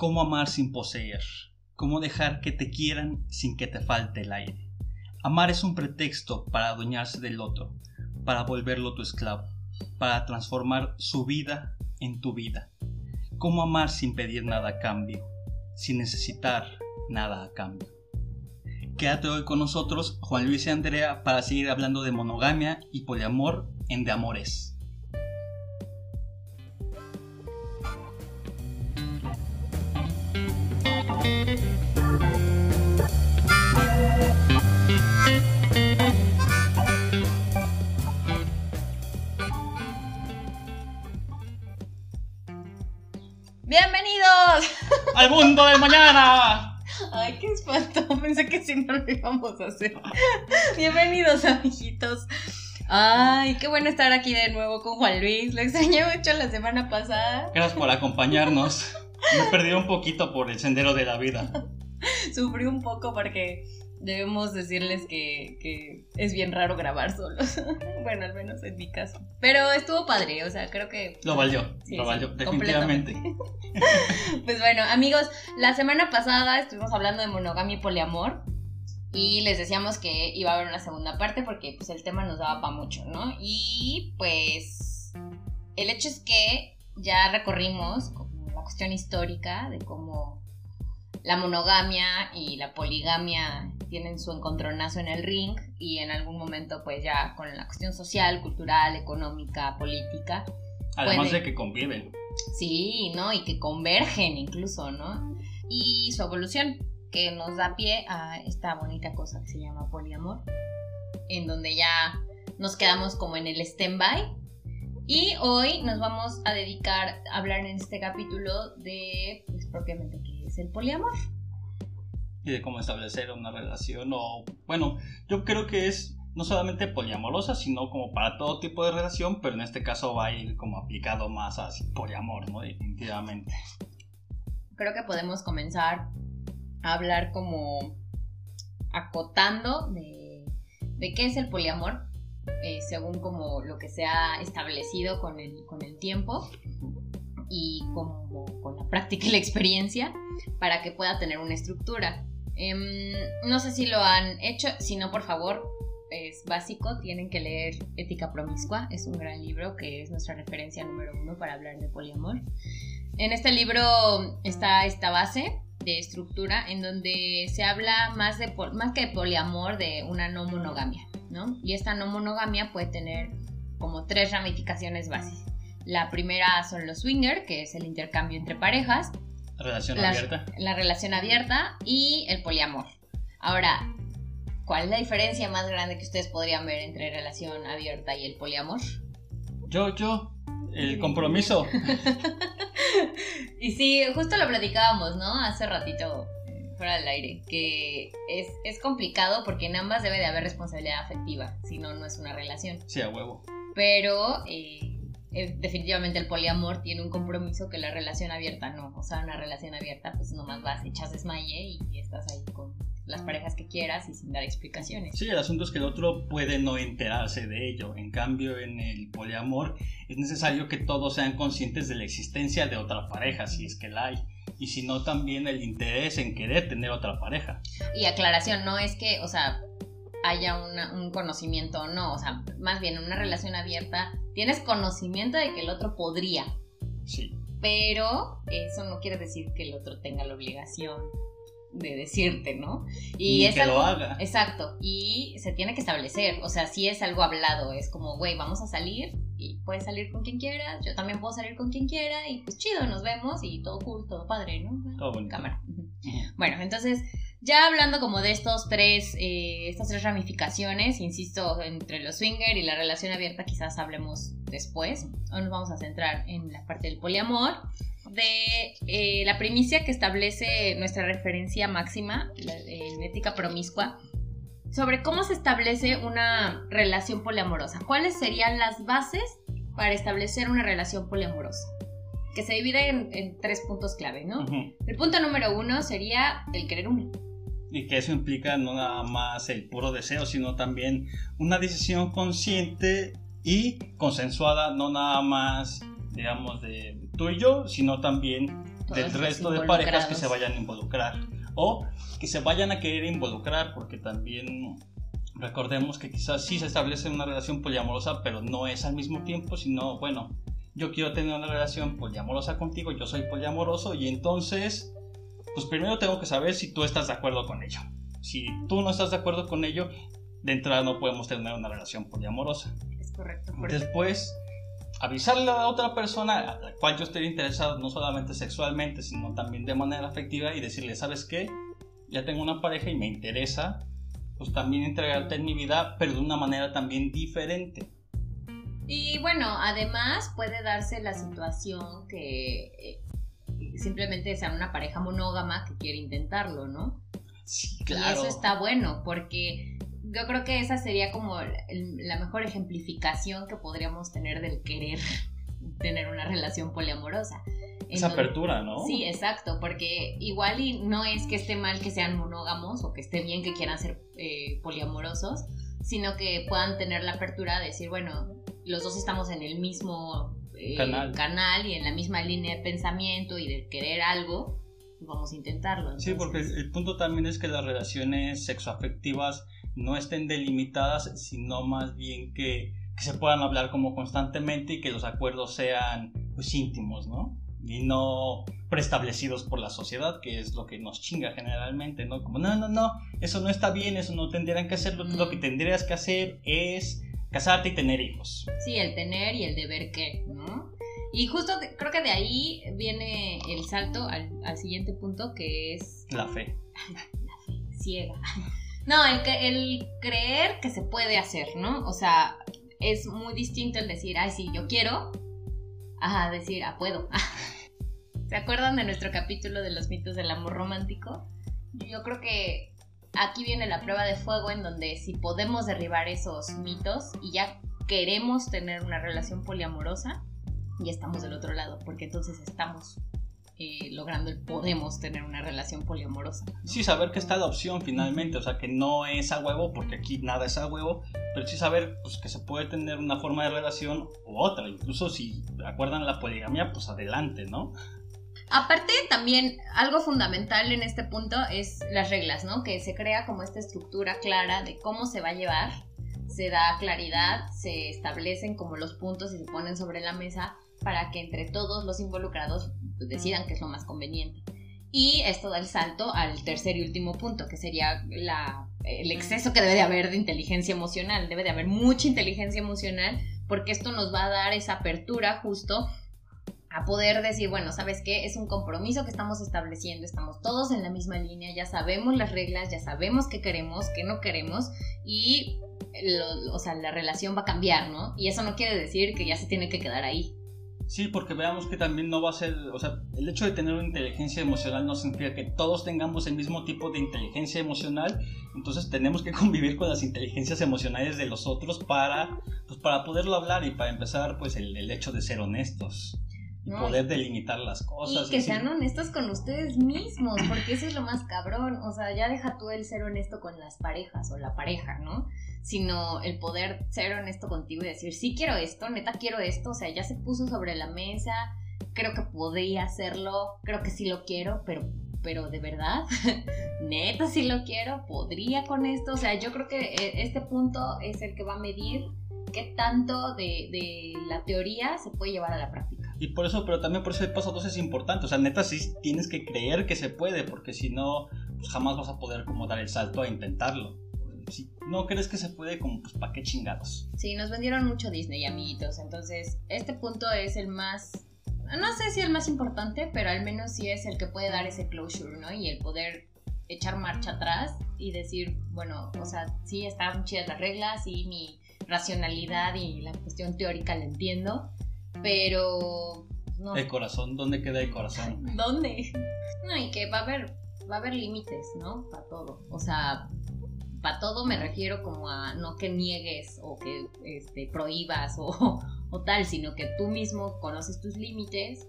Cómo amar sin poseer. Cómo dejar que te quieran sin que te falte el aire. Amar es un pretexto para adueñarse del otro, para volverlo tu esclavo, para transformar su vida en tu vida. Cómo amar sin pedir nada a cambio, sin necesitar nada a cambio. Quédate hoy con nosotros, Juan Luis y Andrea, para seguir hablando de monogamia y poliamor en De Amores. ¡Al mundo del mañana! Ay, qué espanto. Pensé que sí no lo íbamos a hacer. Bienvenidos, amiguitos. Ay, qué bueno estar aquí de nuevo con Juan Luis. Lo extrañé mucho la semana pasada. Gracias por acompañarnos. Me perdí un poquito por el sendero de la vida. Sufrí un poco porque debemos decirles que, es bien raro grabar solos. bueno, al menos en mi caso. Pero estuvo padre, o sea, creo que... Lo valió, lo valió, definitivamente. pues bueno, amigos, la semana pasada estuvimos hablando de monogamia y poliamor. Y les decíamos que iba a haber una segunda parte porque pues el tema nos daba para mucho, ¿no? Y pues el hecho es que ya recorrimos la cuestión histórica de cómo la monogamia y la poligamia tienen su encontronazo en el ring y en algún momento pues ya con la cuestión social, cultural, económica, política. Además de que conviven. Sí, ¿no? Y que convergen incluso, ¿no? Y su evolución, que nos da pie a esta bonita cosa que se llama poliamor, en donde ya nos quedamos como en el stand-by. Y hoy nos vamos a dedicar a hablar en este capítulo de, pues propiamente, el poliamor y de cómo establecer una relación o bueno, yo creo que es no solamente poliamorosa, sino como para todo tipo de relación, pero en este caso va a ir como aplicado más a poliamor, ¿no? Definitivamente. Creo que podemos comenzar a hablar como acotando de, de qué es el poliamor, eh, según como lo que se ha establecido con el, con el tiempo y como con la práctica y la experiencia para que pueda tener una estructura. Em, no sé si lo han hecho, si no, por favor, es básico, tienen que leer Ética Promiscua, es un gran libro que es nuestra referencia número uno para hablar de poliamor. En este libro está esta base de estructura en donde se habla más, de, más que de poliamor, de una no monogamia, ¿no? Y esta no monogamia puede tener como tres ramificaciones básicas. La primera son los swinger, que es el intercambio entre parejas. Relación abierta. La relación abierta y el poliamor. Ahora, ¿cuál es la diferencia más grande que ustedes podrían ver entre relación abierta y el poliamor? Yo, yo, el compromiso. y sí, justo lo platicábamos, ¿no? Hace ratito, eh, fuera del aire, que es, es complicado porque en ambas debe de haber responsabilidad afectiva, si no, no es una relación. Sí, a huevo. Pero... Eh, definitivamente el poliamor tiene un compromiso que la relación abierta no. O sea, una relación abierta, pues nomás vas, echas desmaye y estás ahí con las parejas que quieras y sin dar explicaciones. Sí, el asunto es que el otro puede no enterarse de ello. En cambio, en el poliamor es necesario que todos sean conscientes de la existencia de otra pareja, si es que la hay. Y si no, también el interés en querer tener otra pareja. Y aclaración, no es que, o sea, haya un conocimiento o no. O sea, más bien en una relación abierta tienes conocimiento de que el otro podría. Sí. Pero eso no quiere decir que el otro tenga la obligación de decirte, ¿no? Y es que lo haga. Exacto. Y se tiene que establecer. O sea, si es algo hablado, es como, güey, vamos a salir y puedes salir con quien quieras. Yo también puedo salir con quien quiera. Y pues chido, nos vemos y todo cool, todo padre, ¿no? Todo bonito. Cámara. Bueno, entonces ya hablando como de estos tres, eh, estas tres ramificaciones, insisto, entre los swinger y la relación abierta quizás hablemos después. Hoy nos vamos a centrar en la parte del poliamor, de eh, la primicia que establece nuestra referencia máxima en ética promiscua, sobre cómo se establece una relación poliamorosa. ¿Cuáles serían las bases para establecer una relación poliamorosa? Que se divide en, tres puntos clave, ¿no? El punto número uno sería el querer uno y que eso implica no nada más el puro deseo, sino también una decisión consciente y consensuada, no nada más, digamos, de tú y yo, sino también del resto de parejas que se vayan a involucrar o que se vayan a querer involucrar porque también recordemos que quizás sí se establece una relación poliamorosa pero no es al mismo tiempo sino bueno yo quiero tener una relación poliamorosa contigo yo soy poliamoroso y entonces pues primero tengo que saber si tú estás de acuerdo con ello si tú no estás de acuerdo con ello de entrada no podemos tener una relación poliamorosa es correcto, después avisarle a la otra persona a la cual yo esté interesado, no solamente sexualmente, sino también de manera afectiva y decirle, ¿sabes qué? Ya tengo una pareja y me interesa, pues también entregarte en mi vida, pero de una manera también diferente. Y bueno, además puede darse la situación que eh, simplemente sea una pareja monógama que quiere intentarlo, ¿no? Sí, claro. Y eso está bueno, porque yo creo que esa sería como la mejor ejemplificación que podríamos tener del querer tener una relación poliamorosa. Esa apertura, ¿no? Sí, exacto, porque igual y no es que esté mal que sean monógamos o que esté bien que quieran ser eh, poliamorosos, sino que puedan tener la apertura de decir, bueno, los dos estamos en el mismo eh, canal. y en la misma línea de pensamiento y de querer algo, vamos a intentarlo. Sí, porque el punto también es que las relaciones sexoafectivas no estén delimitadas, sino más bien que, se puedan hablar como constantemente y que los acuerdos sean pues íntimos, ¿no? Y no preestablecidos por la sociedad, que es lo que nos chinga generalmente, ¿no? Como, no, no, no, eso no está bien, eso no tendrían que hacerlo, lo que tendrías que hacer es casarte y tener hijos. Sí, el tener y el deber que, ¿no? Y justo creo que de ahí viene el salto al, al siguiente punto, que es... La fe. la fe, ciega. No, el, el creer que se puede hacer, ¿no? O sea, es muy distinto el decir, ay, sí, yo quiero, a decir, ah, puedo. ¿Se acuerdan de nuestro capítulo de los mitos del amor romántico? Yo creo que aquí viene la prueba de fuego en donde si podemos derribar esos mitos y ya queremos tener una relación poliamorosa, ya estamos del otro lado, porque entonces estamos eh, logrando el podemos tener una relación poliamorosa. Sí, saber que está la opción finalmente, o sea, que no es a huevo, porque aquí nada es a huevo, pero sí saber pues, que se puede tener una forma de relación u otra, incluso si acuerdan la poligamia, pues adelante, ¿no? Aparte, también algo fundamental en este punto es las reglas, ¿no? Que se crea como esta estructura clara de cómo se va a llevar, se da claridad, se establecen como los puntos y se ponen sobre la mesa para que entre todos los involucrados pues, decidan qué es lo más conveniente. Y esto da el salto al tercer y último punto, que sería la, el exceso que debe de haber de inteligencia emocional. Debe de haber mucha inteligencia emocional porque esto nos va a dar esa apertura justo a poder decir, bueno, ¿sabes qué? Es un compromiso que estamos estableciendo, estamos todos en la misma línea, ya sabemos las reglas, ya sabemos qué queremos, qué no queremos y o sea, la relación va a cambiar, ¿no? Y eso no quiere decir que ya se tiene que quedar ahí. Sí, porque veamos que también no va a ser, o sea, el hecho de tener una inteligencia emocional no significa que todos tengamos el mismo tipo de inteligencia emocional, entonces tenemos que convivir con las inteligencias emocionales de los otros para, pues, para poderlo hablar y para empezar, pues, el, el hecho de ser honestos. Y poder delimitar las cosas. Y que sean honestos con ustedes mismos, porque eso es lo más cabrón. O sea, ya deja tú el ser honesto con las parejas o la pareja, ¿no? sino el poder ser honesto contigo y decir, sí quiero esto, neta quiero esto, o sea, ya se puso sobre la mesa, creo que podría hacerlo, creo que sí lo quiero, pero, pero de verdad, neta sí lo quiero, podría con esto, o sea, yo creo que eh, este punto es el que va a medir qué tanto de, de la teoría se puede llevar a la práctica. Y por eso, pero también por eso el paso 2 es importante. O sea, neta, sí tienes que creer que se puede, porque si no, pues jamás vas a poder como dar el salto a intentarlo si no crees que se puede, como pues para qué chingados. Sí, nos vendieron mucho Disney, amiguitos. Entonces, este punto es el más, no sé si el más importante, pero al menos sí es el que puede dar ese closure, ¿no? Y el poder echar marcha atrás y decir, bueno, o sea, sí están chidas las reglas, y mi racionalidad y la cuestión teórica la entiendo, pero no. El corazón, ¿dónde queda el corazón? ¿Dónde? No, y que va a haber, va a haber límites, ¿no? Para todo. O sea, para todo me refiero como a no que niegues o que este, prohíbas o, o, tal, sino que tú mismo conoces tus límites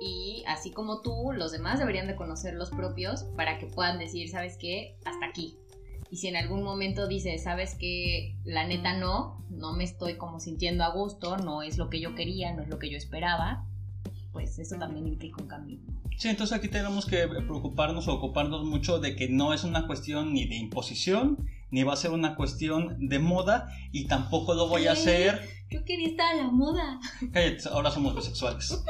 y así como tú, los demás deberían de conocer los propios para que puedan decir, ¿sabes qué? Hasta aquí. Y si en algún momento dices, ¿sabes qué? La neta no, no me estoy como sintiendo a gusto, no es lo que yo quería, no es lo que yo esperaba, pues eso también implica un cambio. Sí, entonces aquí tenemos que preocuparnos o ocuparnos mucho de que no es una cuestión ni de imposición, ni va a ser una cuestión de moda, y tampoco lo voy a hacer. Yo quería estar a la moda. Cállate, ahora somos bisexuales.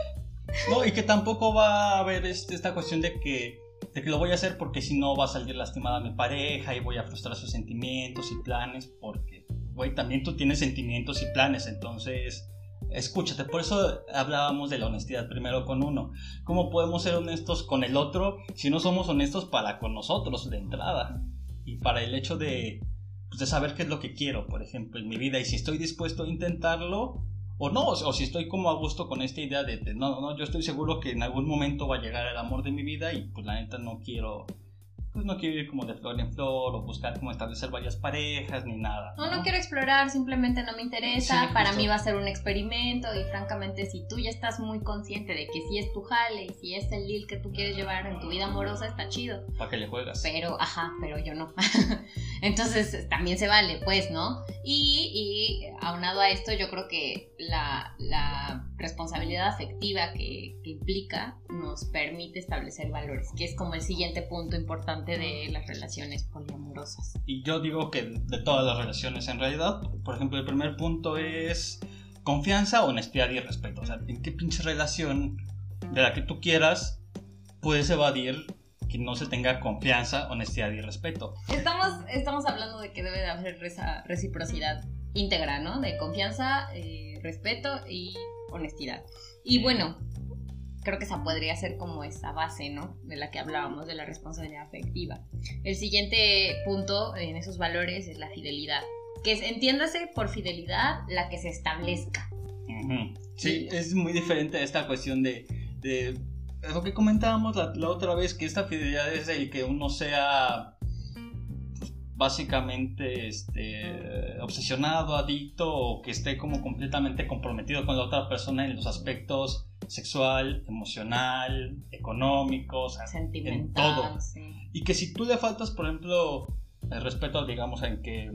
No, y que tampoco va a haber este, esta cuestión de que, de que lo voy a hacer porque si no va a salir lastimada mi pareja y voy a frustrar sus sentimientos y planes, porque, güey, también tú tienes sentimientos y planes, entonces escúchate, por eso hablábamos de la honestidad primero con uno. ¿Cómo podemos ser honestos con el otro si no somos honestos para con nosotros de entrada? Y para el hecho de, pues, de saber qué es lo que quiero, por ejemplo, en mi vida y si estoy dispuesto a intentarlo o no, o si estoy como a gusto con esta idea de, de no, no, yo estoy seguro que en algún momento va a llegar el amor de mi vida y pues la neta no quiero pues no quiero ir como de flor en flor o buscar como establecer varias parejas ni nada. No, no, quiero explorar, simplemente no me interesa. Para mí va a ser un experimento y francamente si tú ya estás muy consciente de que si es tu jale y si es el deal que tú quieres llevar en tu vida amorosa, está chido. ¿Para qué le juegas? Pero, ajá, pero yo no. Entonces también se vale, pues, ¿no? Y, y aunado a esto, yo creo que la, la responsabilidad afectiva que, que implica nos permite establecer valores, que es como el siguiente punto importante de las relaciones poliamorosas. Y yo digo que de todas las relaciones en realidad, por ejemplo, el primer punto es confianza, honestidad y respeto. O sea, ¿en qué pinche relación de la que tú quieras puedes evadir que no se tenga confianza, honestidad y respeto? Estamos, estamos hablando de que debe de haber esa reciprocidad íntegra, ¿no? De confianza, eh, respeto y honestidad. Y bueno, creo que esa podría ser como esa base, ¿no? De la que hablábamos, de la responsabilidad afectiva. El siguiente punto en esos valores es la fidelidad. Que es, entiéndase por fidelidad la que se establezca. Sí, es muy diferente a esta cuestión de, de lo que comentábamos la, la, otra vez, que esta fidelidad es el que uno sea pues, básicamente este, obsesionado, adicto o que esté como completamente comprometido con la otra persona en los aspectos sexual, emocional, económico, o sea, en todo. Sí. Y que si tú le faltas, por ejemplo, el respeto, digamos, en que,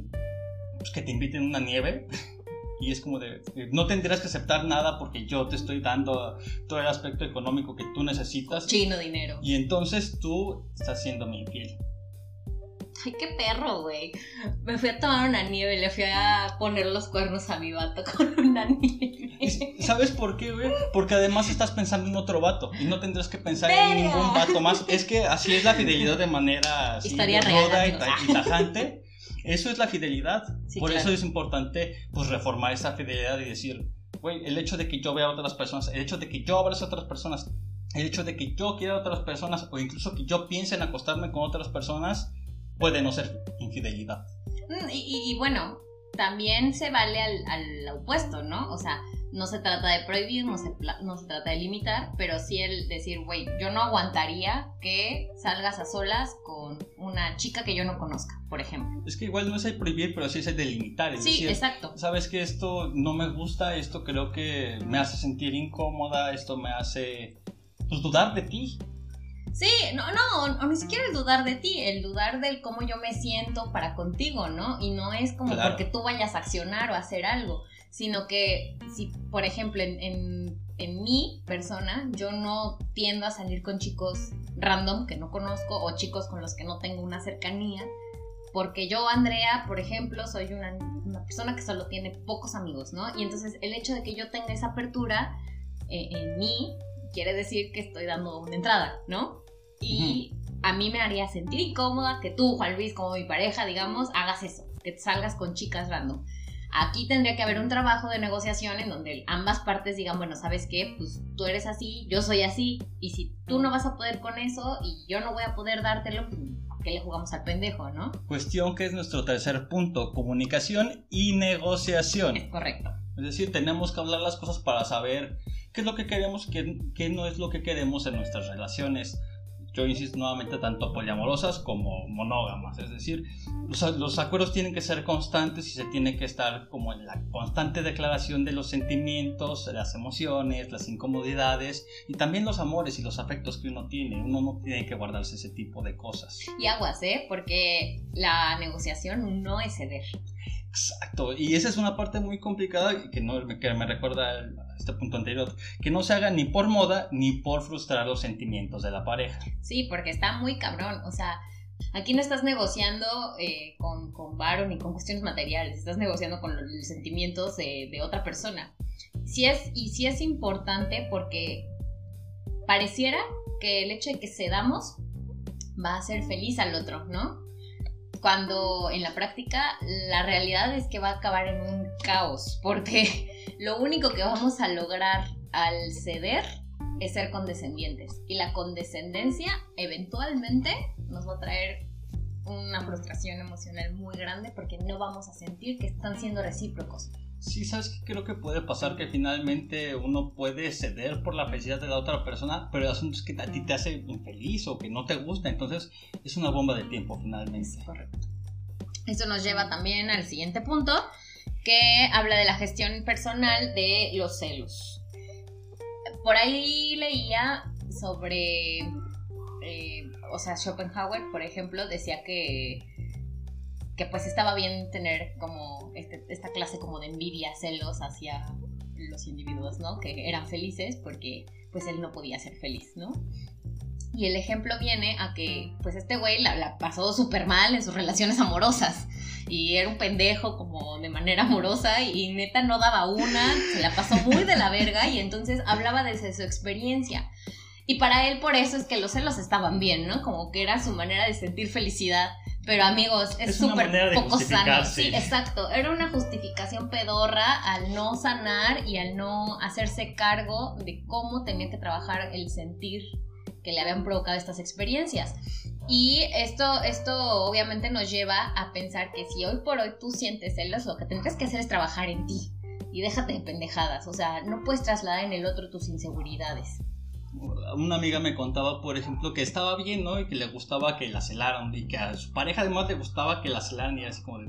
pues, que te inviten a una nieve, y es como de, no tendrías que aceptar nada porque yo te estoy dando todo el aspecto económico que tú necesitas. Chino dinero. Y entonces tú estás siendo mi infiel. Ay, qué perro, güey. Me fui a tomar una nieve le fui a poner los cuernos a mi vato con una nieve. ¿Sabes por qué, güey? Porque además estás pensando en otro vato y no tendrás que pensar en ningún vato más. Es que así es la fidelidad de manera así, y, y, tajante. Eso es la fidelidad. Sí, por claro. eso es importante pues reformar esa fidelidad y decir, güey, el hecho de que yo vea a otras personas, el hecho de que yo abrace a otras personas, el hecho de que yo quiera a otras personas o incluso que yo piense en acostarme con otras personas puede no ser infidelidad. Mm, Y, y- y bueno, también se vale al, al opuesto, ¿no? O sea, no se trata de prohibir, no se, no se trata de limitar, pero sí el decir, güey, yo no aguantaría que salgas a solas con una chica que yo no conozca, por ejemplo. Es que igual no es el prohibir, pero sí es el delimitar. Es Sí, decir, exacto. sabes que esto no me gusta, esto creo que me hace sentir incómoda, esto me hace pues, dudar de ti. Sí, no, no, o ni siquiera el dudar de ti, el dudar del cómo yo me siento para contigo, ¿no? Y no es como Claro. porque tú vayas a accionar o a hacer algo, sino que si, por ejemplo, en, en, en mi persona, yo no tiendo a salir con chicos random que no conozco o chicos con los que no tengo una cercanía, porque yo, Andrea, por ejemplo, soy una, una persona que solo tiene pocos amigos, ¿no? Y entonces el hecho de que yo tenga esa apertura eh, en mí quiere decir que estoy dando una entrada, ¿no? Y a mí me haría sentir incómoda que tú, Juan Luis, como mi pareja, digamos, hagas eso, que te salgas con chicas random. Aquí tendría que haber un trabajo de negociación en donde ambas partes digan, bueno, ¿sabes qué? Pues tú eres así, yo soy así, y si tú no vas a poder con eso y yo no voy a poder dártelo, pues ¿a qué le jugamos al pendejo, no? Cuestión que es nuestro tercer punto, comunicación y negociación. Es correcto. Es decir, tenemos que hablar las cosas para saber qué es lo que queremos, qué, qué no es lo que queremos en nuestras relaciones. Yo insisto nuevamente, tanto poliamorosas como monógamas. Es decir, los, los acuerdos tienen que ser constantes y se tiene que estar como en la constante declaración de los sentimientos, las emociones, las incomodidades y también los amores y los afectos que uno tiene. Uno no tiene que guardarse ese tipo de cosas. Y aguas, ¿eh? Porque la negociación no es ceder. Exacto, y esa es una parte muy complicada que, no, que me recuerda al, este punto anterior, que no se haga ni por moda ni por frustrar los sentimientos de la pareja. Sí, porque está muy cabrón, o sea, aquí no estás negociando eh, con, con varo ni con cuestiones materiales, estás negociando con los sentimientos de, de otra persona. Sí es, y sí es importante porque pareciera que el hecho de que cedamos va a hacer feliz al otro, ¿no? Cuando en la práctica la realidad es que va a acabar en un caos, porque lo único que vamos a lograr al ceder es ser condescendientes. Y la condescendencia eventualmente nos va a traer una frustración emocional muy grande porque no vamos a sentir que están siendo recíprocos. Sí, sabes que creo que puede pasar que finalmente uno puede ceder por la felicidad de la otra persona, pero el asunto es que a ti te hace infeliz o que no te gusta, entonces es una bomba de tiempo finalmente. Correcto. Eso nos lleva también al siguiente punto, que habla de la gestión personal de los celos. Por ahí leía sobre, eh, o sea, Schopenhauer, por ejemplo, decía que que pues estaba bien tener como este, esta clase como de envidia, celos hacia los individuos, ¿no? Que eran felices porque pues él no podía ser feliz, ¿no? Y el ejemplo viene a que pues este güey la, la pasó súper mal en sus relaciones amorosas y era un pendejo como de manera amorosa y neta no daba una, se la pasó muy de la verga y entonces hablaba desde su experiencia. Y para él por eso es que los celos estaban bien, ¿no? Como que era su manera de sentir felicidad pero amigos, es súper poco sano. Sí, exacto. Era una justificación pedorra al no sanar y al no hacerse cargo de cómo tenía que trabajar el sentir que le habían provocado estas experiencias. Y esto, esto obviamente nos lleva a pensar que si hoy por hoy tú sientes celos, lo que tendrías que hacer es trabajar en ti. Y déjate de pendejadas. O sea, no puedes trasladar en el otro tus inseguridades una amiga me contaba, por ejemplo, que estaba bien, ¿no? Y que le gustaba que la celaran y que a su pareja además le gustaba que la celaran y así como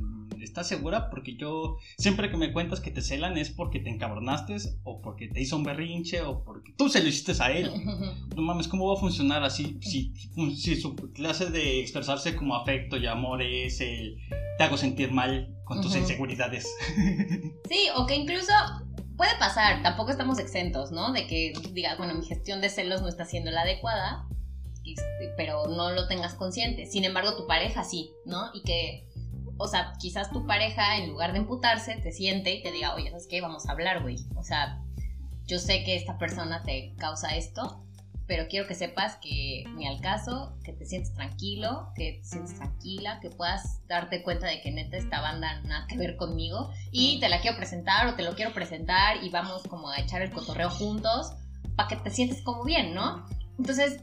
¿estás segura? Porque yo, siempre que me cuentas que te celan es porque te encabronaste o porque te hizo un berrinche o porque tú se lo hiciste a él. No mames, ¿cómo va a funcionar así? Si, si su clase de expresarse como afecto y amor es el te hago sentir mal con tus inseguridades. Sí, o que incluso puede pasar, tampoco estamos exentos, ¿no? De que digas, bueno, mi gestión de celos no está siendo la adecuada, este, pero no lo tengas consciente. Sin embargo, tu pareja sí, ¿no? Y que, o sea, quizás tu pareja, en lugar de emputarse, te siente y te diga, oye, ¿sabes qué? Vamos a hablar, güey. O sea, yo sé que esta persona te causa esto, pero quiero que sepas que ni al caso, que te sientes tranquilo, que te sientes tranquila, que puedas darte cuenta de que neta esta banda nada que ver conmigo. Y te la quiero presentar o te lo quiero presentar y vamos como a echar el cotorreo juntos para que te sientes como bien, ¿no? Entonces,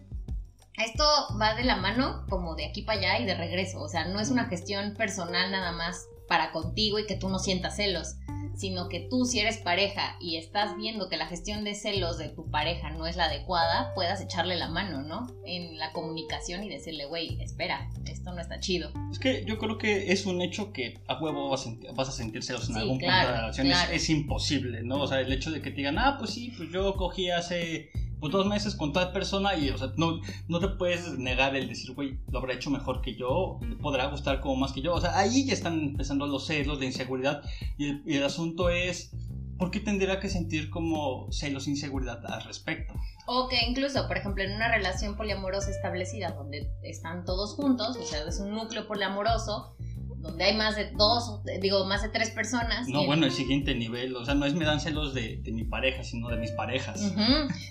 esto va de la mano como de aquí para allá y de regreso, o sea, no es una gestión personal nada más para contigo y que tú no sientas celos, sino que tú si eres pareja y estás viendo que la gestión de celos de tu pareja no es la adecuada, puedas echarle la mano, ¿no? En la comunicación y decirle, güey, espera, esto no está chido. Es que yo creo que es un hecho que a huevo vas a, sentir, celos en algún punto de la relación, es, imposible, ¿no? O sea, el hecho de que te digan, ah, pues sí, pues yo cogí hace pues, dos meses con tal persona y, o sea, no, no te puedes negar el decir, güey, lo habrá hecho mejor que yo, podrá gustar como más que yo. O sea, ahí ya están empezando los celos, de inseguridad. Y el, asunto es, ¿por qué tendría que sentir como celos, inseguridad al respecto? O que incluso, por ejemplo, en una relación poliamorosa establecida donde están todos juntos, o sea, es un núcleo poliamoroso, donde hay más de dos, digo, más de tres personas. No, bueno, el siguiente nivel, o sea, no es me dan celos de, mi pareja, sino de mis parejas.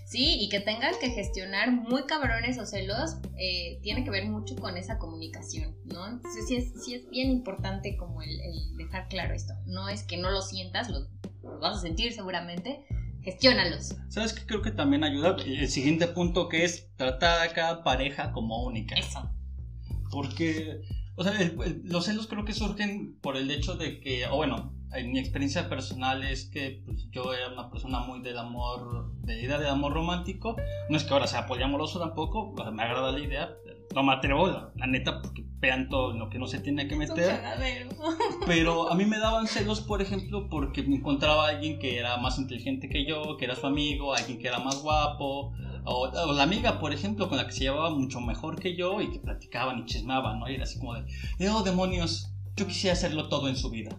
Sí, y que tengan que gestionar muy cabrones o celos, eh, tiene que ver mucho con esa comunicación, ¿no? Entonces sí es, sí es bien importante como el, dejar claro esto. No es que no lo sientas, lo, vas a sentir seguramente, gestiónalos. ¿Sabes qué creo que también ayuda? El siguiente punto que es tratar a cada pareja como única. Eso. Porque o sea, los celos creo que surgen por el hecho de que, o bueno, en mi experiencia personal es que pues, yo era una persona muy del amor, de la idea del amor romántico. No es que ahora sea poliamoroso tampoco, me agrada la idea. No me atrevo, la, neta, porque vean todo lo que no se tiene que meter. Pero a mí me daban celos, por ejemplo, porque me encontraba alguien que era más inteligente que yo, que era su amigo, alguien que era más guapo, o, la amiga, por ejemplo, con la que se llevaba mucho mejor que yo y que platicaban y chismaban, ¿no? Y era así como de, oh demonios, yo quisiera hacerlo todo en su vida.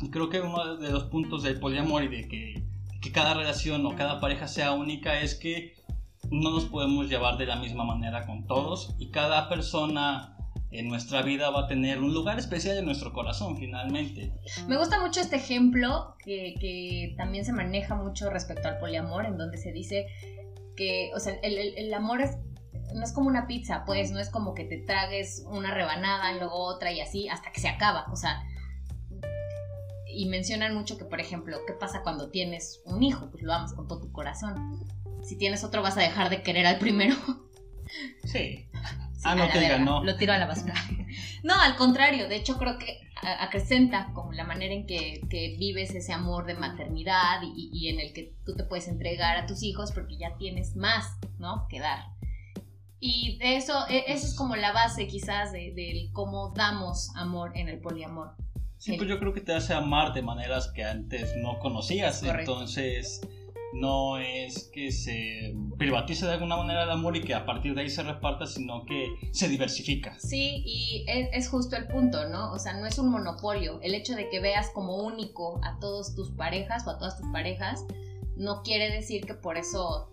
Y creo que uno de los puntos del poliamor y de que que cada relación o cada pareja sea única es que no nos podemos llevar de la misma manera con todos y cada persona en nuestra vida va a tener un lugar especial en nuestro corazón finalmente. Me gusta mucho este ejemplo que, que también se maneja mucho respecto al poliamor, en donde se dice que, o sea, el, el, el amor es no es como una pizza, pues no es como que te tragues una rebanada y luego otra y así hasta que se acaba. O sea, y mencionan mucho que, por ejemplo, ¿qué pasa cuando tienes un hijo? Pues lo amas con todo tu corazón. Si tienes otro, vas a dejar de querer al primero. Sí. ah, no te digan, no. Lo tiro a la basura. no, al contrario, de hecho creo que acrecenta como la manera en que, que vives ese amor de maternidad y, y, en el que tú te puedes entregar a tus hijos porque ya tienes más, ¿no? Que dar. Y eso, e, eso es como la base quizás de, de cómo damos amor en el poliamor. Sí, pues yo creo que te hace amar de maneras que antes no conocías. Correcto. Entonces, no es que se privatice de alguna manera el amor y que a partir de ahí se reparta, sino que se diversifica. Sí, y es, justo el punto, ¿no? O sea, no es un monopolio. El hecho de que veas como único a todas tus parejas o a todas tus parejas no quiere decir que por eso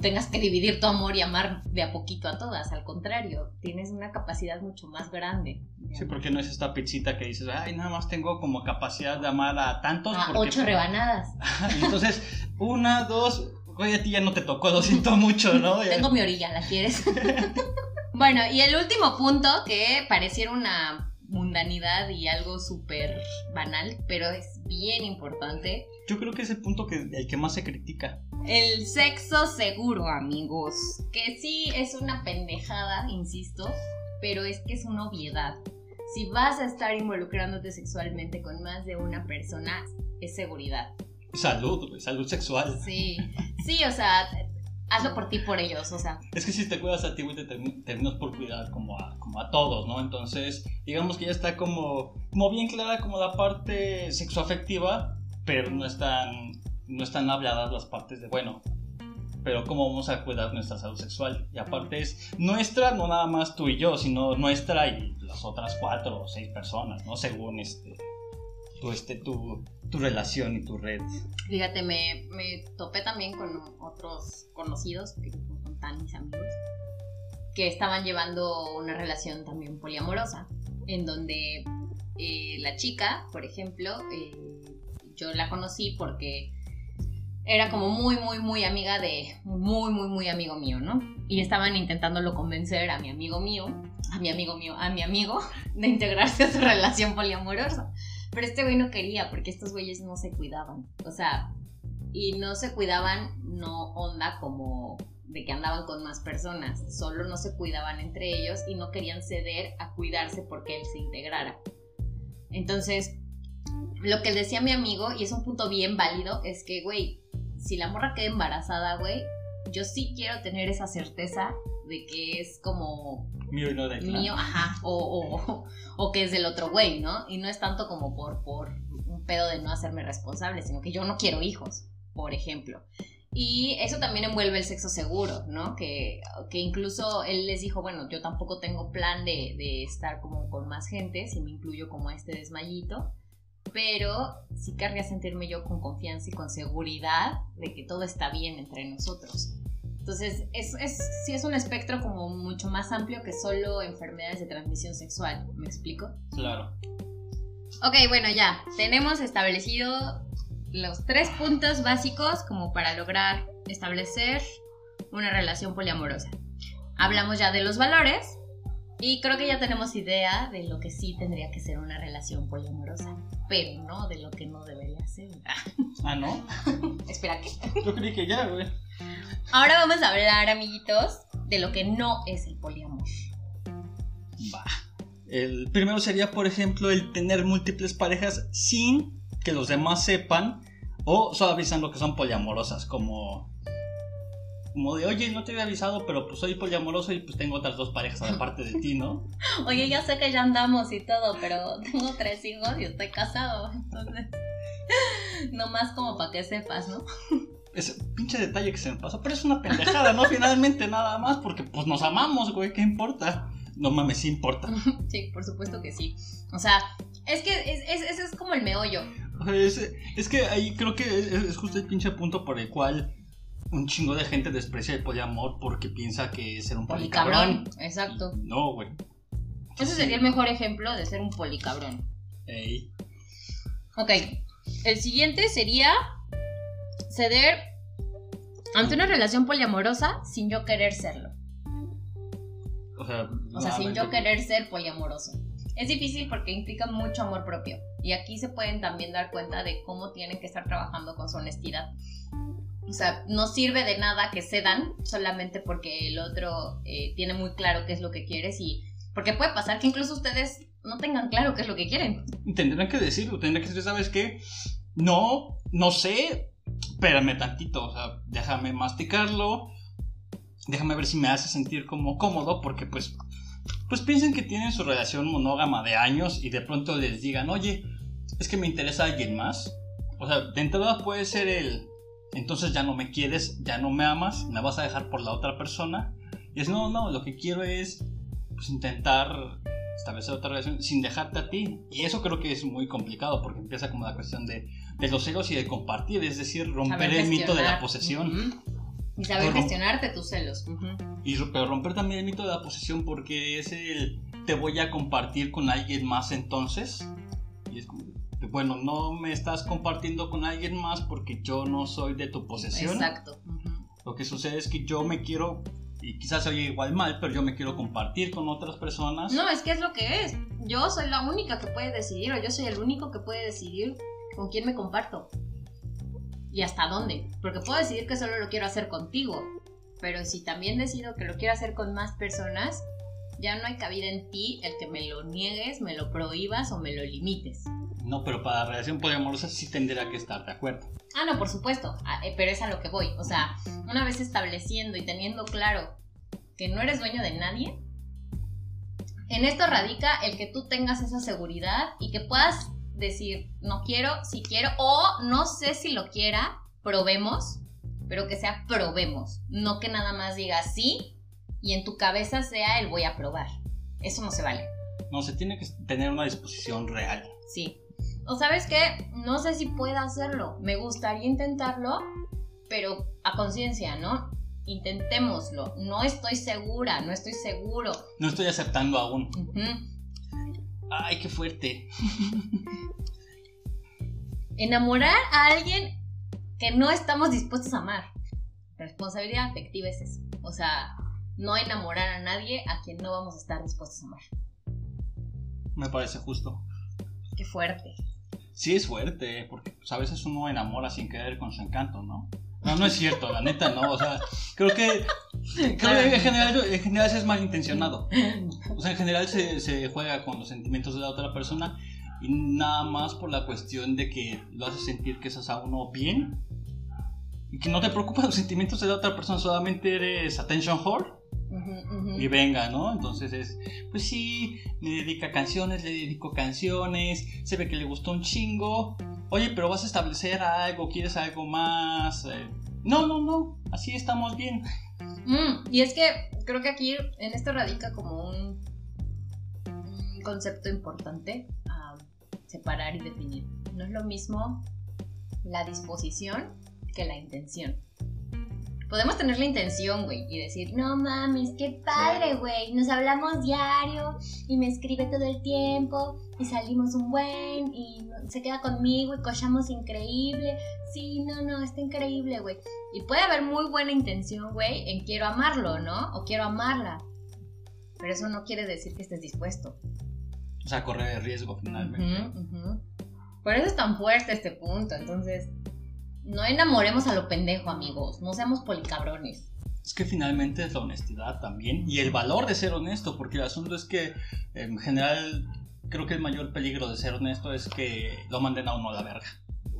tengas que dividir tu amor y amar de a poquito a todas, al contrario, tienes una capacidad mucho más grande. Sí, porque no es esta pizzita que dices, ay, nada más tengo como capacidad de amar a tantos. A ocho rebanadas. Entonces, una, dos, oye, a ti ya no te tocó, lo siento mucho, ¿no? tengo mi orilla, ¿la quieres? bueno, y el último punto, que pareciera una mundanidad y algo súper banal, pero es bien importante. Yo creo que es el punto que, el que más se critica. El sexo seguro, amigos. Que sí es una pendejada, insisto, pero es que es una obviedad. Si vas a estar involucrándote sexualmente con más de una persona, es seguridad. Salud, salud sexual. Sí, sí, o sea, hazlo por ti, por ellos, o sea. Es que si te cuidas a ti, güey, te terminas por cuidar como a, como a todos, ¿no? Entonces, digamos que ya está como, como bien clara como la parte sexoafectiva, pero no están no están habladas las partes de, bueno, pero cómo vamos a cuidar nuestra salud sexual. Y aparte es nuestra, no nada más tú y yo, sino nuestra y las otras cuatro o seis personas, ¿no? Según este, tu, este, tu, tu relación y tu red. Fíjate, me, me topé también con otros conocidos, que son tan mis amigos, que estaban llevando una relación también poliamorosa, en donde eh, la chica, por ejemplo, eh, yo la conocí porque era como muy, muy, muy amiga de muy, muy, muy amigo mío, ¿no? Y estaban intentándolo convencer a mi amigo mío, a mi amigo mío, a mi amigo, de integrarse a su relación poliamorosa. Pero este güey no quería porque estos güeyes no se cuidaban. O sea, y no se cuidaban, no onda como de que andaban con más personas, solo no se cuidaban entre ellos y no querían ceder a cuidarse porque él se integrara. Entonces, lo que decía mi amigo, y es un punto bien válido, es que, güey, si la morra queda embarazada, güey, yo sí quiero tener esa certeza de que es como mío y no de mío, ajá, o, o, o, que es del otro güey, ¿no? Y no es tanto como por, por un pedo de no hacerme responsable, sino que yo no quiero hijos, por ejemplo. Y eso también envuelve el sexo seguro, ¿no? Que, que incluso él les dijo, bueno, yo tampoco tengo plan de, de estar como con más gente, si me incluyo como a este desmayito pero sí querría sentirme yo con confianza y con seguridad de que todo está bien entre nosotros. Entonces, es, es, sí es un espectro como mucho más amplio que solo enfermedades de transmisión sexual, ¿me explico? Claro. Ok, bueno, ya, tenemos establecido los tres puntos básicos como para lograr establecer una relación poliamorosa. Hablamos ya de los valores y creo que ya tenemos idea de lo que sí tendría que ser una relación poliamorosa pero no de lo que no debería ser. Ah, ¿no? Espera que. Yo creí que ya, güey. Ahora vamos a hablar, amiguitos, de lo que no es el poliamor. Va. El primero sería, por ejemplo, el tener múltiples parejas sin que los demás sepan o solo avisando que son poliamorosas, como como de, oye, no te había avisado, pero pues soy poliamoroso y pues tengo otras dos parejas aparte de ti, ¿no? Oye, ya sé que ya andamos y todo, pero tengo tres hijos y estoy casado, entonces, nomás como para que sepas, ¿no? Ese pinche detalle que se me pasó, pero es una pendejada, ¿no? Finalmente nada más, porque pues nos amamos, güey, ¿qué importa? No mames, sí importa. sí, por supuesto que sí. O sea, es que ese es, como el meollo. O sea, es, es que ahí creo que es, es justo el pinche punto por el cual un chingo de gente desprecia el poliamor porque piensa que es ser un policabrón. Policabrón, exacto. Y No, güey. Ese sería el mejor ejemplo de ser un policabrón. Ey. Ok, el siguiente sería ceder ante una relación poliamorosa sin yo querer serlo. O sea, O sea, sin yo querer ser poliamoroso. Es difícil porque implica mucho amor propio. Y aquí se pueden también dar cuenta de cómo tienen que estar trabajando con su honestidad. O sea, no sirve de nada que cedan solamente porque el otro eh, tiene muy claro qué es lo que quieres y porque puede pasar que incluso ustedes no tengan claro qué es lo que quieren. Tendrán que decirlo, tendrán que decir, ¿sabes qué? No, no sé, espérame tantito, o sea, déjame masticarlo, déjame ver si me hace sentir como cómodo, porque pues, pues piensen que tienen su relación monógama de años y de pronto les digan, oye, es que me interesa alguien más. O sea, de entrada puede ser el, entonces ya no me quieres, ya no me amas, me vas a dejar por la otra persona. Y es, no, no, lo que quiero es pues, intentar establecer otra relación sin dejarte a ti. Y eso creo que es muy complicado porque empieza como la cuestión de, de los celos y de compartir, es decir, romper el mito de la posesión. Y saber Pero- gestionarte tus celos. Y ro- pero romper también el mito de la posesión porque es el te voy a compartir con alguien más entonces. Y es como, bueno, no me estás compartiendo con alguien más porque yo no soy de tu posesión. Exacto. Lo que sucede es que yo me quiero, y quizás se oye igual mal, pero yo me quiero compartir con otras personas. No, es que es lo que es. Yo soy la única que puede decidir, o yo soy el único que puede decidir con quién me comparto. Y hasta dónde. Porque puedo decidir que solo lo quiero hacer contigo. Pero si también decido que lo quiero hacer con más personas, ya no hay cabida en ti el que me lo niegues, me lo prohíbas o me lo limites. No, pero para la relación poliamorosa sí tendría que estar de acuerdo. Ah, no, por supuesto. Ah, eh, pero es a lo que voy. O sea, una vez estableciendo y teniendo claro que no eres dueño de nadie, en esto radica el que tú tengas esa seguridad y que puedas decir, no quiero, si quiero, o no sé si lo quiera, probemos, pero que sea probemos. No que nada más digas sí y en tu cabeza sea el voy a probar. Eso no se vale. No, se tiene que tener una disposición real. Sí. O sabes qué, no sé si pueda hacerlo. Me gustaría intentarlo, pero a conciencia, ¿no? Intentémoslo. No estoy segura, no estoy seguro. No estoy aceptando aún. Ujú. Ay, qué fuerte. Enamorar a alguien que no estamos dispuestos a amar. Responsabilidad afectiva es eso. O sea, no enamorar a nadie a quien no vamos a estar dispuestos a amar. Me parece justo. Qué fuerte. Sí es fuerte, porque pues, a veces uno enamora sin querer con su encanto, ¿no? No, no es cierto, la neta no. O sea, creo que, en, general, en general es malintencionado. O sea, en general se, se juega con los sentimientos de la otra persona y nada más por la cuestión de que lo hace sentir que estás a uno bien y que no te preocupan los sentimientos de la otra persona, solamente eres attention whore Y venga, ¿no? Entonces es, pues sí, me dedica canciones, le dedico canciones, se ve que le gustó un chingo. Oye, pero vas a establecer algo, quieres algo más. Eh, no, no, no, así estamos bien. Mm, y es que creo que aquí en esto radica como un, un concepto importante a separar y definir. No es lo mismo la disposición que la intención. Podemos tener la intención, güey, y decir, no mames, qué padre, güey, nos hablamos diario y me escribe todo el tiempo y salimos un buen y se queda conmigo y cochamos increíble. Sí, no, no, está increíble, güey. Y puede haber muy buena intención, güey, en quiero amarlo, ¿no? O quiero amarla. Pero eso no quiere decir que estés dispuesto. O sea, correr el riesgo finalmente. Por eso es tan fuerte este punto. Entonces, no enamoremos a lo pendejo, amigos. No seamos policabrones. Es que finalmente es la honestidad también y el valor de ser honesto, porque el asunto es que en general creo que el mayor peligro de ser honesto es que lo manden a uno a la verga.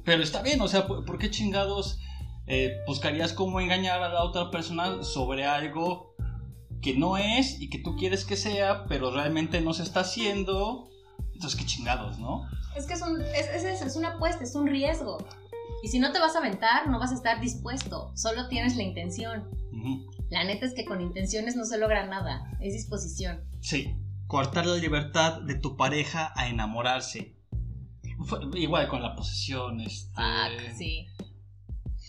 Pero está bien, o sea, ¿por qué chingados eh, buscarías cómo engañar a la otra persona sobre algo que no es y que tú quieres que sea, pero realmente no se está haciendo? Entonces, qué chingados, ¿no? Es que es, un, es, es es una apuesta, es un riesgo. Y si no te vas a aventar, no vas a estar dispuesto. Solo tienes la intención. La neta es que con intenciones no se logra nada. Es disposición. Sí, coartar la libertad de tu pareja a enamorarse. igual con la posesión, este... Fuck, sí.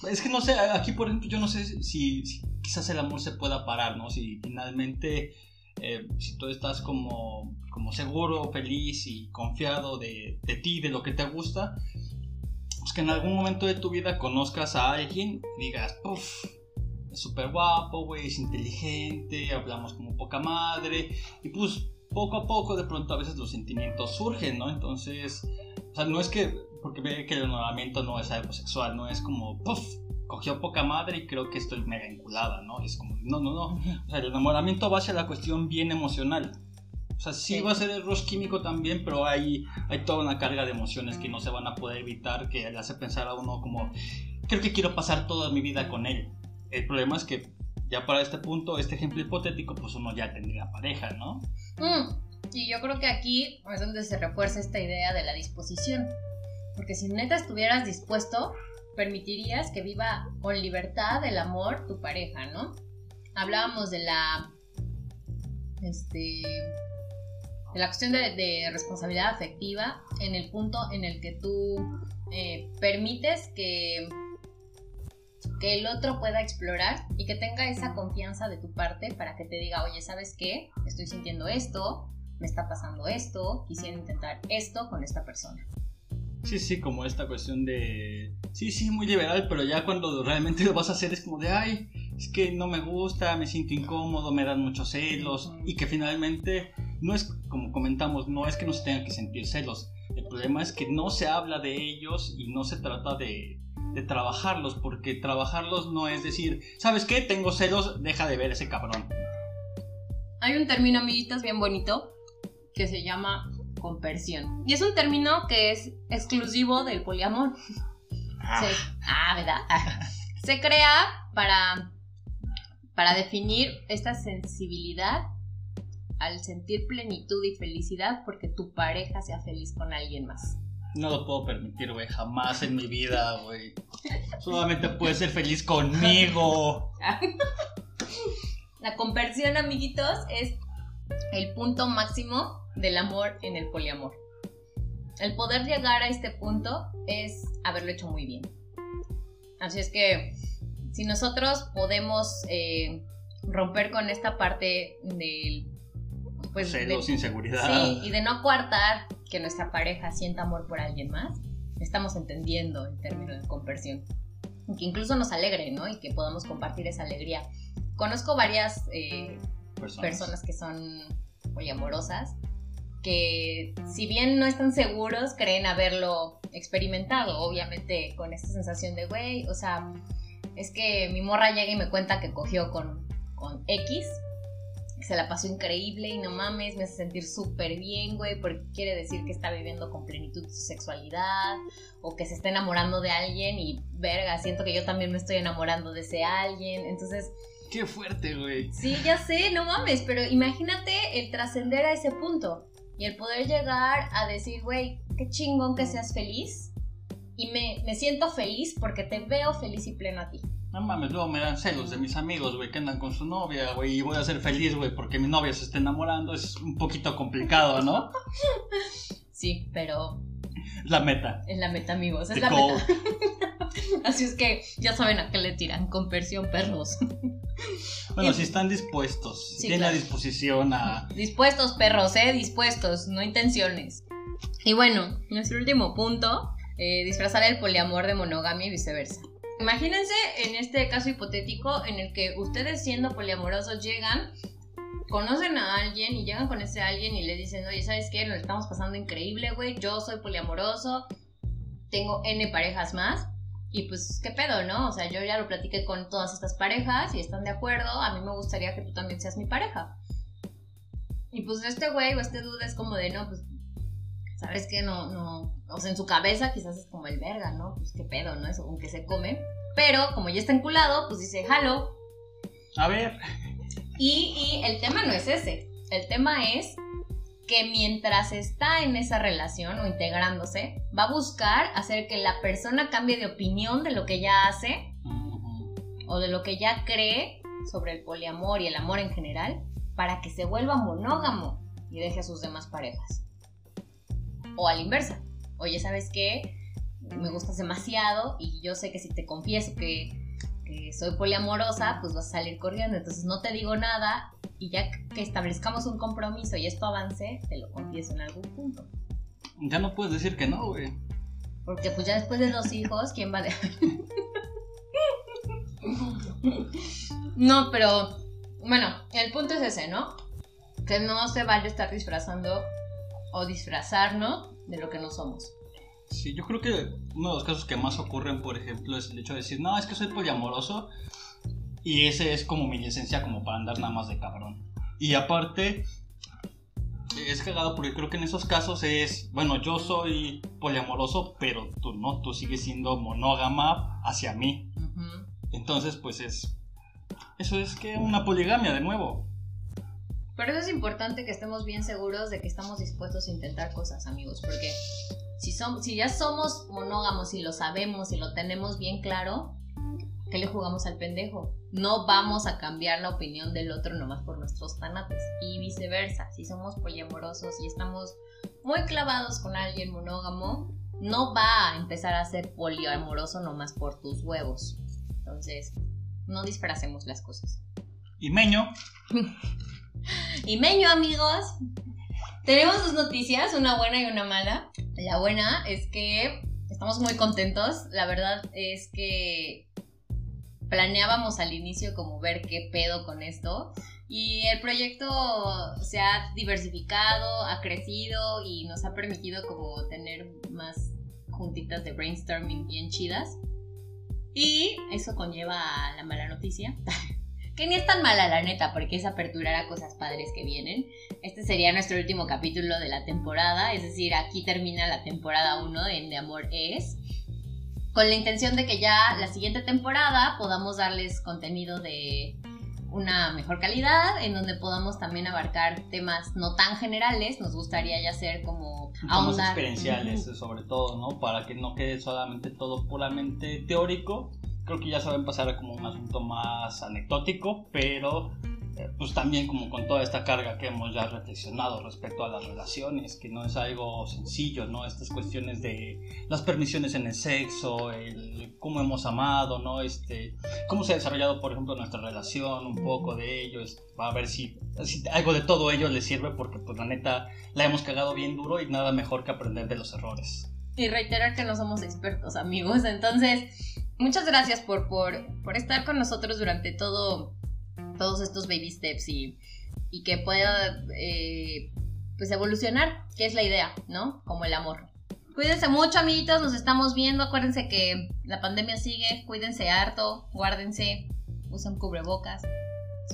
Es que no sé, aquí por ejemplo, yo no sé si, quizás el amor se pueda parar, ¿no? Si finalmente, eh, si tú estás como, como seguro, feliz y confiado de, de ti, de lo que te gusta, pues que en algún momento de tu vida conozcas a alguien digas, puff, es súper guapo, güey, es inteligente, hablamos como poca madre, y pues poco a poco de pronto a veces los sentimientos surgen, ¿no? Entonces, o sea, no es que, porque ve que el enamoramiento no es algo sexual, no es como, puff, cogió poca madre y creo que estoy mega enculada, ¿no? Es como, no, no, no. O sea, el enamoramiento va hacia la cuestión bien emocional. O sea, sí, va a ser el rush químico también, pero hay, hay toda una carga de emociones que no se van a poder evitar, que le hace pensar a uno como, creo que quiero pasar toda mi vida con él. El problema es que ya para este punto, este ejemplo hipotético, pues uno ya tendría pareja, ¿no? Mm, y yo creo que aquí es donde se refuerza esta idea de la disposición. Porque si neta estuvieras dispuesto, permitirías que viva con libertad el amor tu pareja, ¿no? Hablábamos de la. Este. De la cuestión de, responsabilidad afectiva en el punto en el que tú eh, permites que que el otro pueda explorar y que tenga esa confianza de tu parte para que te diga, oye, ¿sabes qué? Estoy sintiendo esto, me está pasando esto, quisiera intentar esto con esta persona. Sí, sí, como esta cuestión de... Sí, sí, muy liberal, pero ya cuando realmente lo vas a hacer es como de, ay, es que no me gusta, me siento incómodo, me dan muchos celos y que finalmente no es, como comentamos, no es que no se tengan que sentir celos. El problema es que no se habla de ellos y no se trata de, de trabajarlos, porque trabajarlos no es decir, ¿sabes qué? Tengo celos, deja de ver ese cabrón. Hay un término, amiguitas, bien bonito, que se llama compersión. Y es un término que es exclusivo del poliamor. Ah, ah ¿verdad? se crea para, para definir esta sensibilidad al sentir plenitud y felicidad porque tu pareja sea feliz con alguien más. No lo puedo permitir, güey, jamás en mi vida, güey. Solamente puede ser feliz conmigo. La conversión, amiguitos, es el punto máximo del amor en el poliamor. El poder llegar a este punto es haberlo hecho muy bien. Así es que si nosotros podemos eh, romper con esta parte del pues celos, inseguridad. Sí, y de no coartar que nuestra pareja sienta amor por alguien más, estamos entendiendo el término de conversión. Que incluso nos alegre, ¿no? Y que podamos compartir esa alegría. Conozco varias eh, personas. que son muy amorosas, que si bien no están seguros, creen haberlo experimentado, obviamente con esta sensación de, güey, o sea, es que mi morra llega y me cuenta que cogió con, con X, se la pasó increíble y no mames, me hace sentir súper bien, güey, porque quiere decir que está viviendo con plenitud su sexualidad o que se está enamorando de alguien y verga, siento que yo también me estoy enamorando de ese alguien, entonces... Qué fuerte, güey. Sí, ya sé, no mames, pero imagínate el trascender a ese punto y el poder llegar a decir, güey, qué chingón que seas feliz y me, me siento feliz porque te veo feliz y pleno a ti. No mames, luego me dan celos de mis amigos, güey, que andan con su novia, güey, y voy a ser feliz, güey, porque mi novia se está enamorando. Es un poquito complicado, ¿no? Sí, pero. La meta. Es la meta, amigos. Es la meta. Así es que ya saben a qué le tiran. Conversión, perros. Bueno, si están dispuestos, si tienen la disposición a. Dispuestos, perros, ¿eh? Dispuestos, no intenciones. Y bueno, nuestro último punto: eh, disfrazar el poliamor de monogamia y viceversa. Imagínense en este caso hipotético en el que ustedes siendo poliamorosos llegan, conocen a alguien y llegan con ese alguien y le dicen, oye, ¿sabes qué? Nos estamos pasando increíble, güey, yo soy poliamoroso, tengo N parejas más. Y pues, ¿qué pedo, no? O sea, yo ya lo platiqué con todas estas parejas y están de acuerdo. A mí me gustaría que tú también seas mi pareja. Y pues este güey o este dude es como de, no, pues ¿sabes qué? No, no, o sea, en su cabeza quizás es como el verga, ¿no? Pues qué pedo, ¿no? Eso, aunque se come. Pero como ya está enculado, pues dice, halo. A ver. Y, y el tema no es ese. El tema es que mientras está en esa relación o integrándose, va a buscar hacer que la persona cambie de opinión de lo que ya hace o de lo que ya cree sobre el poliamor y el amor en general para que se vuelva monógamo y deje a sus demás parejas o a la inversa. oye, ¿sabes qué? Me gustas demasiado y yo sé que si te confieso que, soy poliamorosa, pues vas a salir corriendo. Entonces no te digo nada y ya que establezcamos un compromiso y esto avance, te lo confieso en algún punto. Ya no puedes decir que no, güey. Porque pues ya después de dos hijos, ¿quién va a dejar? no, pero bueno, el punto es ese, ¿no? Que no se vale estar disfrazando o disfrazarnos de lo que no somos. Sí, yo creo que uno de los casos que más ocurren, por ejemplo, es el hecho de decir, no, es que soy poliamoroso y ese es como mi licencia como para andar nada más de cabrón. Y aparte, es cagado porque creo que en esos casos es, bueno, yo soy poliamoroso, pero tú no, tú sigues siendo monógama hacia mí. Entonces, pues es, eso es que una poligamia de nuevo. Pero eso es importante que estemos bien seguros de que estamos dispuestos a intentar cosas, amigos, porque si, si ya somos monógamos y lo sabemos y lo tenemos bien claro, ¿qué le jugamos al pendejo? No vamos a cambiar la opinión del otro nomás por nuestros tanates y viceversa. Si somos poliamorosos y estamos muy clavados con alguien monógamo, no va a empezar a ser poliamoroso nomás por tus huevos. Entonces, no disfracemos las cosas. Y Meño. y Meño, amigos. Tenemos dos noticias, una buena y una mala. La buena es que estamos muy contentos. La verdad es que planeábamos al inicio como ver qué pedo con esto. Y el proyecto se ha diversificado, ha crecido y nos ha permitido como tener más juntitas de brainstorming bien chidas. Y eso conlleva a la mala noticia. que ni es tan mala la neta, porque es aperturar a cosas padres que vienen. Este sería nuestro último capítulo de la temporada, es decir, aquí termina la temporada 1 en De Amor Es. Con la intención de que ya la siguiente temporada podamos darles contenido de una mejor calidad, en donde podamos también abarcar temas no tan generales. Nos gustaría ya ser como más experienciales, sobre todo, ¿no? Para que no quede solamente todo puramente teórico. Creo que ya saben pasar como un asunto más anecdótico, pero eh, pues también como con toda esta carga que hemos ya reflexionado respecto a las relaciones, que no es algo sencillo, ¿no? Estas cuestiones de las permisiones en el sexo, el cómo hemos amado, ¿no? Este, cómo se ha desarrollado, por ejemplo, nuestra relación, un poco de ello, va a ver si, si, algo de todo ello les sirve, porque pues la neta la hemos cagado bien duro y nada mejor que aprender de los errores. Y reiterar que no somos expertos, amigos, entonces... Muchas gracias por, por, por estar con nosotros durante todo todos estos baby steps y, que pueda eh, pues evolucionar, que es la idea, ¿no? Como el amor. Cuídense mucho, amiguitos, nos estamos viendo. Acuérdense que la pandemia sigue, cuídense harto, guárdense, usen cubrebocas,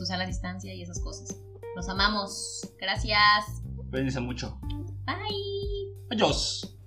usan la distancia y esas cosas. Los amamos. Gracias. Cuídense mucho. Bye. Adiós.